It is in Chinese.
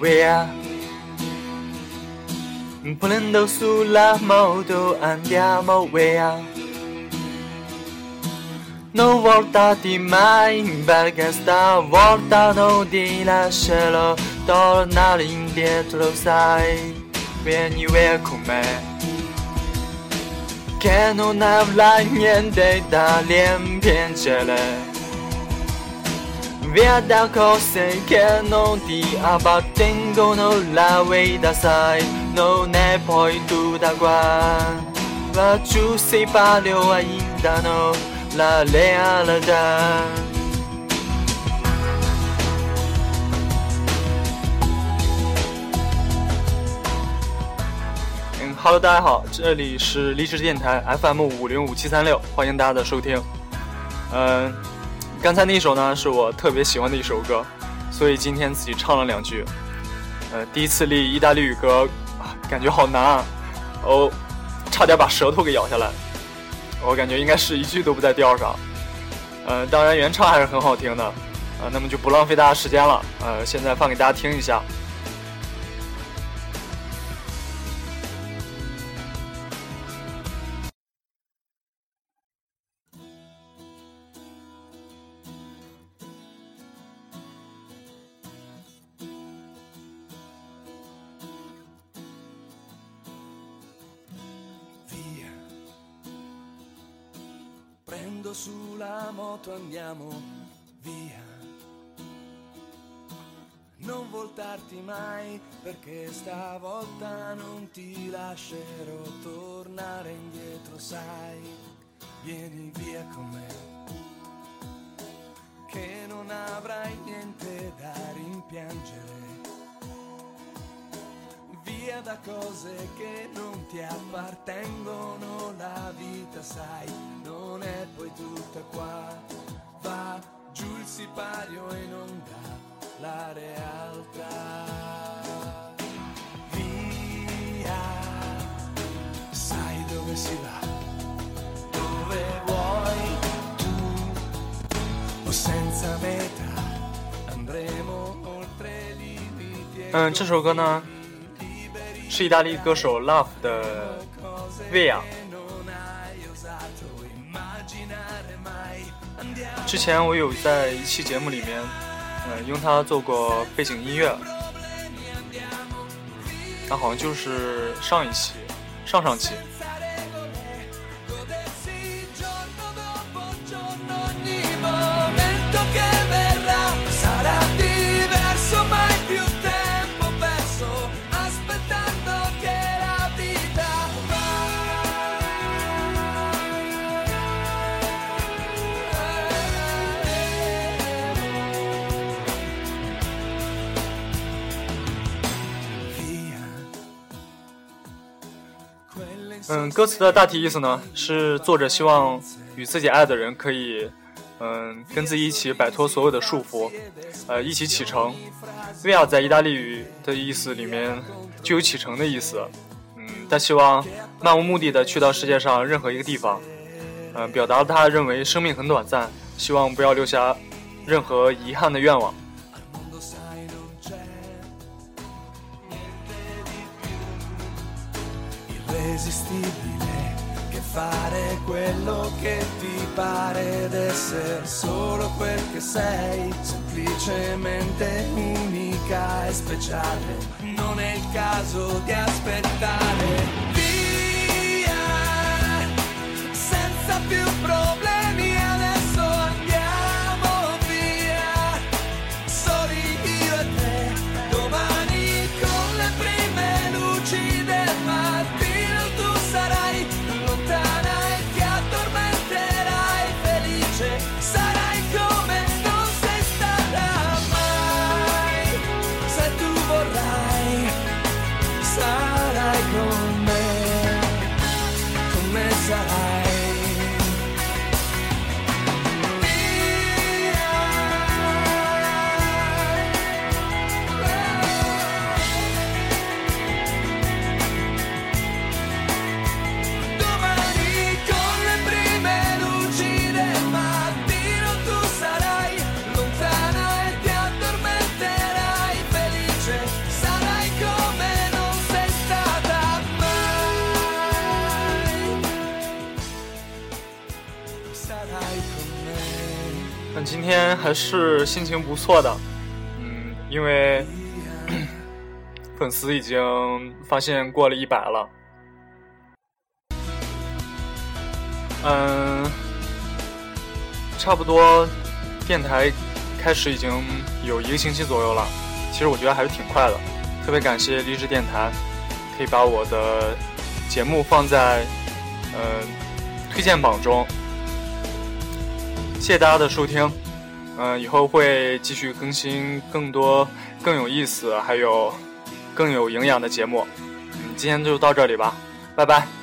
via Prendo sulla moto andiamo via Non voltati mai perché stavolta non ti lascerò tornare indietro sai Vieni via con me. Che non avrai niente da rimpiangere Via da cose che non ti appartengono la vita sai Non è poi tutta qua Ma giù si parla ainda no la lealtà 嗯，Hello，大家好，这里是励志电台 FM 五零五七三六，欢迎大家的收听。嗯，刚才那首呢是我特别喜欢的一首歌，所以今天自己唱了两句。呃，第一次立意大利语歌，感觉好难啊，哦，差点把舌头给咬下来。我感觉应该是一句都不在调上。呃，当然原唱还是很好听的。啊，那么就不浪费大家时间了。呃，现在放给大家听一下。Prendo sulla moto andiamo via. Non voltarti mai perché stavolta non ti lascerò tornare indietro, sai. Vieni via con me. Che non avrai niente da rimpiangere via da cose che non ti appartengono, la vita sai, non è poi tutta qua, va giù il sipario e non dà la realtà. Via, sai dove si va, dove vuoi tu, o senza meta, andremo oltre limiti. 嗯，这首歌呢是意大利歌手 Love 的 Via。 之前我有在一期节目里面，呃，用它做过背景音乐，它好像就是上一期、上上期。嗯，歌词的大体意思呢，是作者希望与自己爱的人可以，嗯，跟自己一起摆脱所有的束缚，呃，一起启程。via 在意大利语的意思里面就有启程的意思，嗯，他希望漫无目的的去到世界上任何一个地方，嗯，表达了他认为生命很短暂，希望不要留下任何遗憾的愿望。Irresistibile che fare quello che ti pare ed essere solo quel che sei, semplicemente unica e speciale. Non è il caso di aspettare. Via, senza più problemi 今天还是心情不错的，嗯，因为粉丝已经发现过了一百了，嗯，差不多电台开始已经有一个星期左右了，其实我觉得还是挺快的，特别感谢励志电台，可以把我的节目放在呃推荐榜中。谢谢大家的收听，嗯，以后会继续更新更多更有意思还有更有营养的节目，嗯，今天就到这里吧，拜拜。